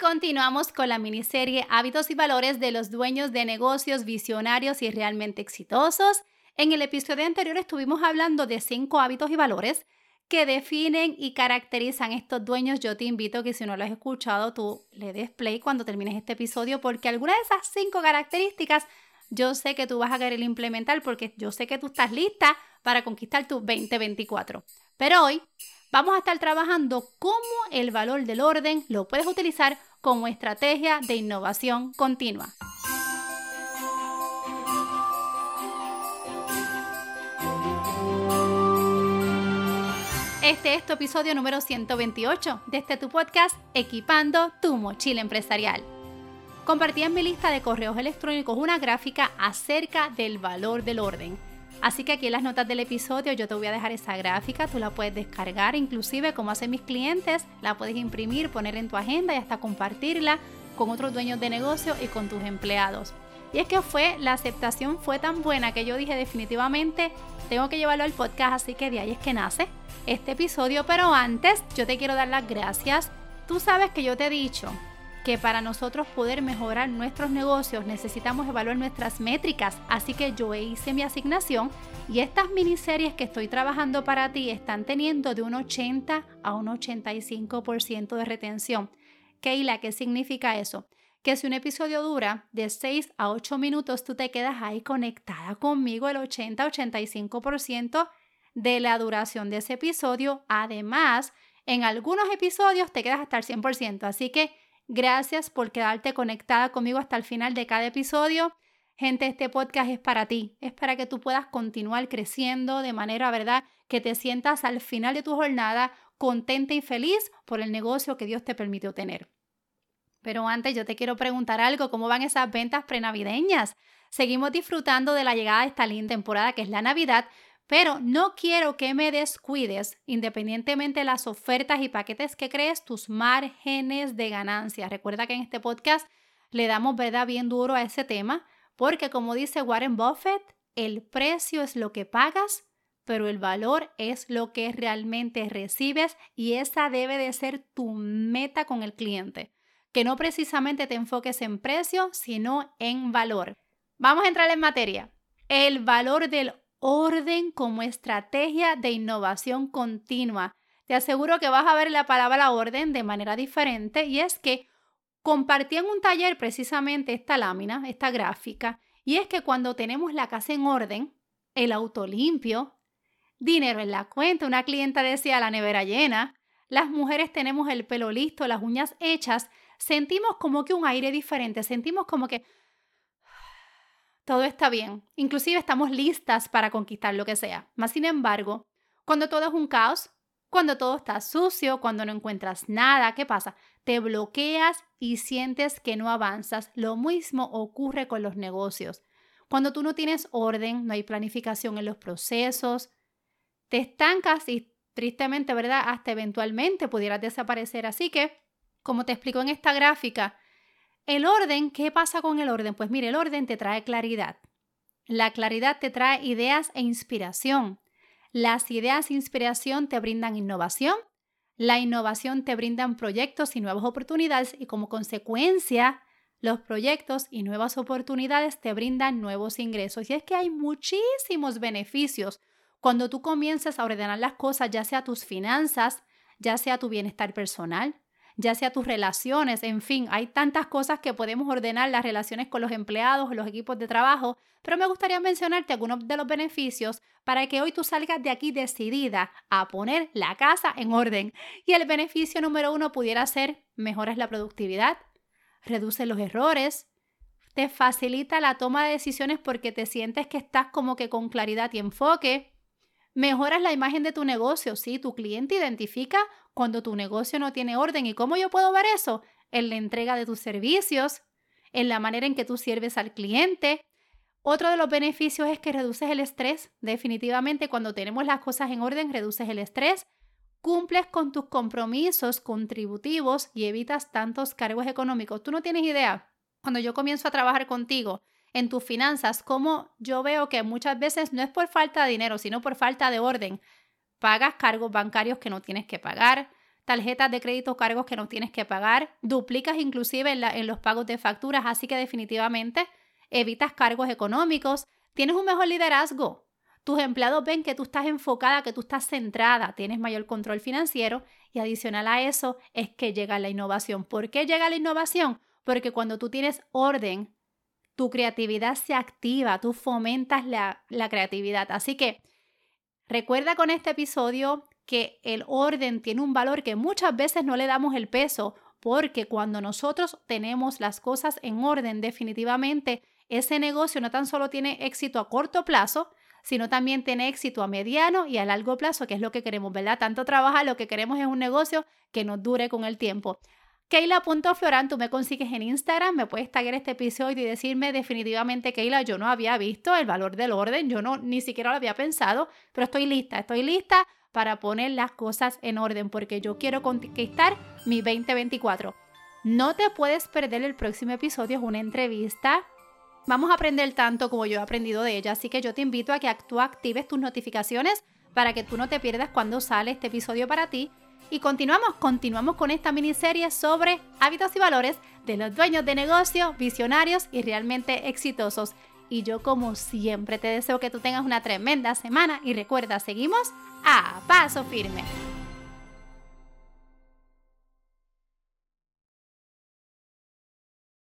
Continuamos con la miniserie Hábitos y Valores de los dueños de negocios visionarios y realmente exitosos. En el episodio anterior estuvimos hablando de cinco hábitos y valores que definen y caracterizan estos dueños. Yo te invito que si no lo has escuchado, tú le des play cuando termines este episodio porque alguna de esas cinco características yo sé que tú vas a querer implementar porque yo sé que tú estás lista para conquistar tu 2024. Pero hoy vamos a estar trabajando cómo el valor del orden lo puedes utilizar como estrategia de innovación continua. Este es tu episodio número 128 de este tu podcast Equipando tu mochila empresarial. Compartí en mi lista de correos electrónicos una gráfica acerca del valor del orden. Así que aquí en las notas del episodio yo te voy a dejar esa gráfica, tú la puedes descargar, inclusive como hacen mis clientes, la puedes imprimir, poner en tu agenda y hasta compartirla con otros dueños de negocio y con tus empleados. Y es que fue, la aceptación fue tan buena que yo dije definitivamente tengo que llevarlo al podcast, así que de ahí es que nace este episodio, pero antes yo te quiero dar las gracias. Tú sabes que yo te he dicho que para nosotros poder mejorar nuestros negocios necesitamos evaluar nuestras métricas, así que yo hice mi asignación y estas miniseries que estoy trabajando para ti están teniendo de un 80 a un 85% de retención. Keila, ¿qué significa eso? Que si un episodio dura de 6 a 8 minutos, tú te quedas ahí conectada conmigo el 80-85% de la duración de ese episodio. Además, en algunos episodios te quedas hasta el 100%. Así que gracias por quedarte conectada conmigo hasta el final de cada episodio. Gente, este podcast es para ti, es para que tú puedas continuar creciendo de manera, ¿verdad? Que te sientas al final de tu jornada contenta y feliz por el negocio que Dios te permitió tener. Pero antes yo te quiero preguntar algo, ¿cómo van esas ventas prenavideñas? Seguimos disfrutando de la llegada de esta linda temporada que es la Navidad, pero no quiero que me descuides, independientemente de las ofertas y paquetes que crees, tus márgenes de ganancia. Recuerda que en este podcast le damos verdad bien duro a ese tema, porque como dice Warren Buffett, el precio es lo que pagas, pero el valor es lo que realmente recibes y esa debe de ser tu meta con el cliente. Que no precisamente te enfoques en precio, sino en valor. Vamos a entrar en materia. El valor del orden como estrategia de innovación continua. Te aseguro que vas a ver la palabra orden de manera diferente y es que compartí en un taller precisamente esta lámina, esta gráfica, y es que cuando tenemos la casa en orden, el auto limpio, dinero en la cuenta, una clienta decía la nevera llena, las mujeres tenemos el pelo listo, las uñas hechas, sentimos como que un aire diferente, sentimos como que todo está bien, inclusive estamos listas para conquistar lo que sea. Más sin embargo, cuando todo es un caos, cuando todo está sucio, cuando no encuentras nada, ¿qué pasa? Te bloqueas y sientes que no avanzas. Lo mismo ocurre con los negocios. Cuando tú no tienes orden, no hay planificación en los procesos, te estancas y tristemente, ¿verdad? Hasta eventualmente pudieras desaparecer. Así que, como te explico en esta gráfica, el orden, ¿qué pasa con el orden? Pues mire, el orden te trae claridad. La claridad te trae ideas e inspiración. Las ideas e inspiración te brindan innovación. La innovación te brindan proyectos y nuevas oportunidades y como consecuencia, los proyectos y nuevas oportunidades te brindan nuevos ingresos. Y es que hay muchísimos beneficios cuando tú comienzas a ordenar las cosas, ya sea tus finanzas, ya sea tu bienestar personal, ya sea tus relaciones, en fin, hay tantas cosas que podemos ordenar, las relaciones con los empleados, los equipos de trabajo, pero me gustaría mencionarte algunos de los beneficios para que hoy tú salgas de aquí decidida a poner la casa en orden. Y el beneficio número uno pudiera ser mejoras la productividad, reduce los errores, te facilita la toma de decisiones porque te sientes que estás como que con claridad y enfoque, Mejoras la imagen de tu negocio, sí, tu cliente identifica cuando tu negocio no tiene orden. ¿Y cómo yo puedo ver eso? En la entrega de tus servicios, en la manera en que tú sirves al cliente. Otro de los beneficios es que reduces el estrés. Definitivamente, cuando tenemos las cosas en orden, reduces el estrés, cumples con tus compromisos contributivos y evitas tantos cargos económicos. Tú no tienes idea. Cuando yo comienzo a trabajar contigo, en tus finanzas, como yo veo que muchas veces no es por falta de dinero, sino por falta de orden. Pagas cargos bancarios que no tienes que pagar, tarjetas de crédito cargos que no tienes que pagar, duplicas inclusive en, los pagos de facturas, así que definitivamente evitas cargos económicos, tienes un mejor liderazgo. Tus empleados ven que tú estás enfocada, que tú estás centrada, tienes mayor control financiero y adicional a eso es que llega la innovación. ¿Por qué llega la innovación? Porque cuando tú tienes orden, tu creatividad se activa, tú fomentas la, creatividad. Así que recuerda con este episodio que el orden tiene un valor que muchas veces no le damos el peso porque cuando nosotros tenemos las cosas en orden, definitivamente ese negocio no tan solo tiene éxito a corto plazo, sino también tiene éxito a mediano y a largo plazo, que es lo que queremos, ¿verdad? Tanto trabajar, lo que queremos es un negocio que nos dure con el tiempo. Keila.floran, tú me consigues en Instagram, me puedes taggear este episodio y decirme definitivamente, Keila, yo no había visto el valor del orden, yo no ni siquiera lo había pensado, pero estoy lista, estoy lista para poner las cosas en orden porque yo quiero conquistar mi 2024. No te puedes perder el próximo episodio, es una entrevista. Vamos a aprender tanto como yo he aprendido de ella, así que yo te invito a que tú actives tus notificaciones para que tú no te pierdas cuando sale este episodio para ti. Y continuamos, continuamos con esta miniserie sobre hábitos y valores de los dueños de negocio, visionarios y realmente exitosos. Y yo como siempre te deseo que tú tengas una tremenda semana y recuerda, seguimos a paso firme.